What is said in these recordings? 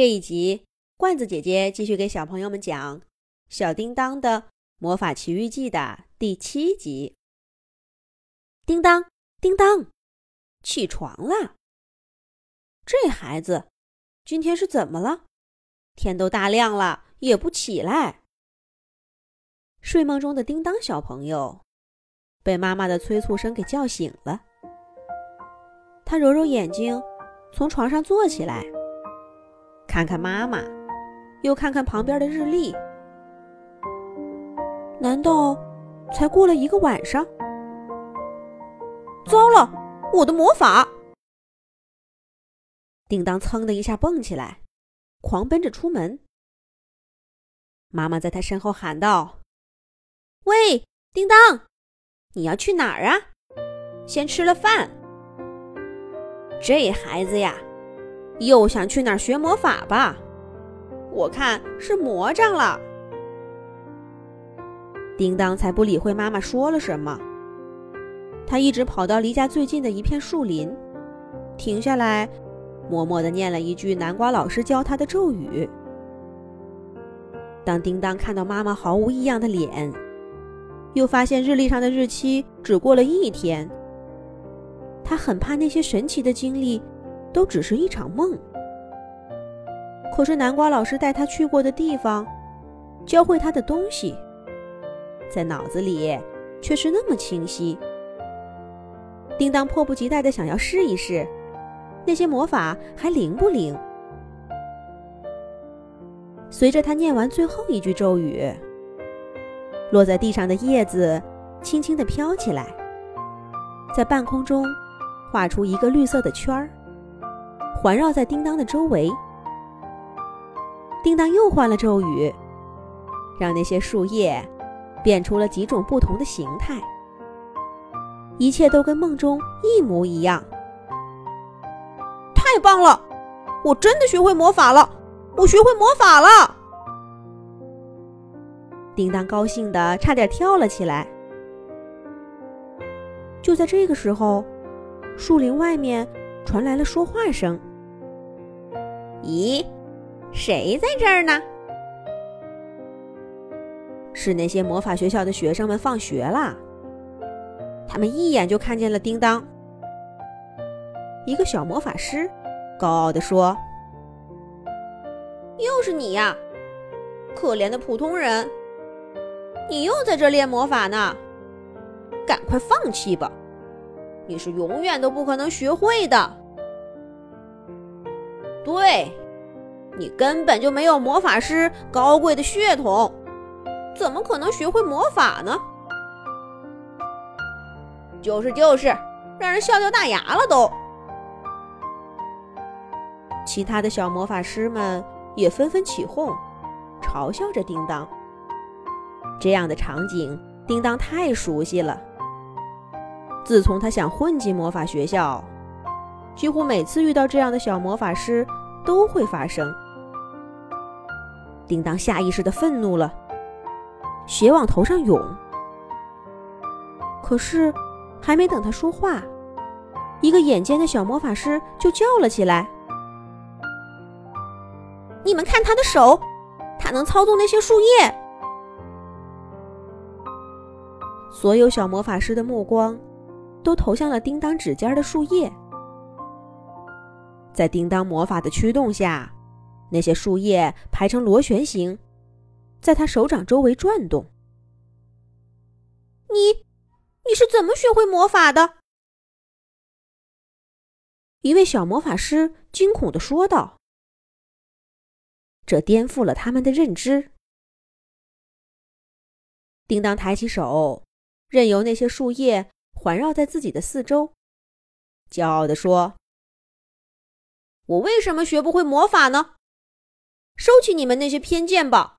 这一集，罐子姐姐继续给小朋友们讲《小叮当的魔法奇遇记》的第七集。叮当，叮当，起床啦！这孩子今天是怎么了？天都大亮了也不起来。睡梦中的叮当小朋友被妈妈的催促声给叫醒了。他揉揉眼睛，从床上坐起来。看看妈妈，又看看旁边的日历。难道才过了一个晚上？糟了，我的魔法！叮当噌的一下蹦起来，狂奔着出门。妈妈在他身后喊道：“喂，叮当，你要去哪儿啊？先吃了饭。这孩子呀！”又想去哪儿学魔法吧？我看是魔杖了。叮当才不理会妈妈说了什么，他一直跑到离家最近的一片树林，停下来，默默的念了一句南瓜老师教他的咒语。当叮当看到妈妈毫无异样的脸，又发现日历上的日期只过了一天，他很怕那些神奇的经历。都只是一场梦。可是南瓜老师带他去过的地方，教会他的东西，在脑子里却是那么清晰。叮当迫不及待的想要试一试，那些魔法还灵不灵？随着他念完最后一句咒语，落在地上的叶子轻轻的飘起来，在半空中画出一个绿色的圈儿。环绕在叮当的周围，叮当又换了咒语，让那些树叶变出了几种不同的形态，一切都跟梦中一模一样。太棒了！我真的学会魔法了！我学会魔法了！叮当高兴的差点跳了起来。就在这个时候，树林外面传来了说话声。咦，谁在这儿呢？是那些魔法学校的学生们放学啦。他们一眼就看见了叮当。一个小魔法师高傲地说：“又是你呀，可怜的普通人！你又在这练魔法呢？赶快放弃吧，你是永远都不可能学会的。”对，你根本就没有魔法师高贵的血统，怎么可能学会魔法呢？就是就是，让人笑掉大牙了都。其他的小魔法师们也纷纷起哄，嘲笑着叮当。这样的场景，叮当太熟悉了。自从他想混进魔法学校。几乎每次遇到这样的小魔法师，都会发生。叮当下意识的愤怒了，血往头上涌。可是，还没等他说话，一个眼尖的小魔法师就叫了起来：“你们看他的手，他能操纵那些树叶。”所有小魔法师的目光都投向了叮当指尖的树叶。在叮当魔法的驱动下，那些树叶排成螺旋形，在他手掌周围转动。你，你是怎么学会魔法的？一位小魔法师惊恐的说道。这颠覆了他们的认知。叮当抬起手，任由那些树叶环绕在自己的四周，骄傲的说。我为什么学不会魔法呢？收起你们那些偏见吧。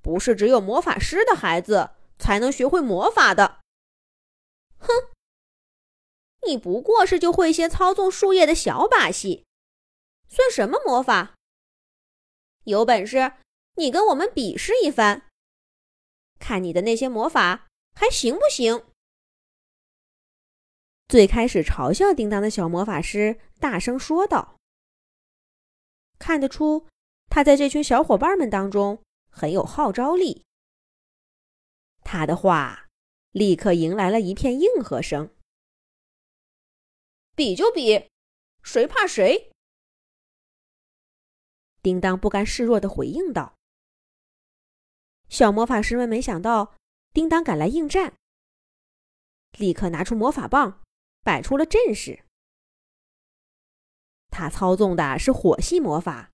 不是只有魔法师的孩子才能学会魔法的。哼，你不过是就会些操纵树叶的小把戏，算什么魔法？有本事你跟我们比试一番，看你的那些魔法还行不行？最开始嘲笑叮当的小魔法师大声说道：“看得出他在这群小伙伴们当中很有号召力。他的话立刻迎来了一片应和声：“比就比，谁怕谁？”叮当不甘示弱的回应道。小魔法师们没想到叮当敢来应战，立刻拿出魔法棒，摆出了阵势。他操纵的是火系魔法，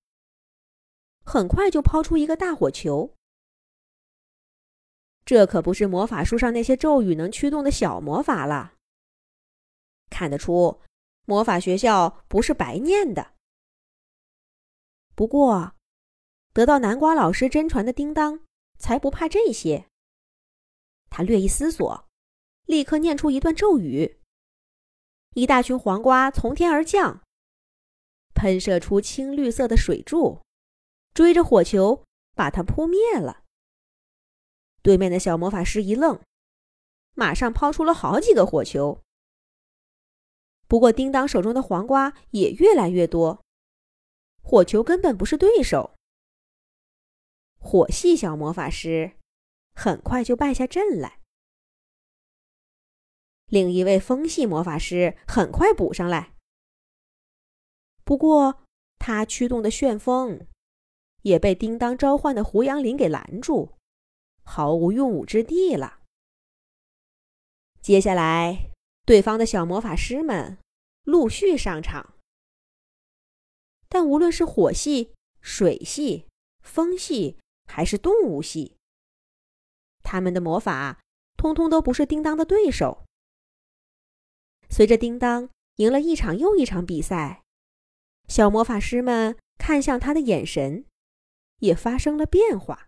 很快就抛出一个大火球。这可不是魔法书上那些咒语能驱动的小魔法了。看得出，魔法学校不是白念的。不过，得到南瓜老师真传的叮当才不怕这些。他略一思索，立刻念出一段咒语。一大群黄瓜从天而降。喷射出青绿色的水柱，追着火球把它扑灭了。对面的小魔法师一愣，马上抛出了好几个火球。不过，叮当手中的黄瓜也越来越多，火球根本不是对手。火系小魔法师很快就败下阵来。另一位风系魔法师很快补上来。不过，他驱动的旋风也被叮当召唤的胡杨林给拦住，毫无用武之地了。接下来，对方的小魔法师们陆续上场，但无论是火系、水系、风系还是动物系，他们的魔法通通都不是叮当的对手。随着叮当赢了一场又一场比赛。小魔法师们看向他的眼神也发生了变化。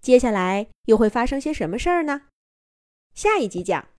接下来又会发生些什么事儿呢？下一集讲。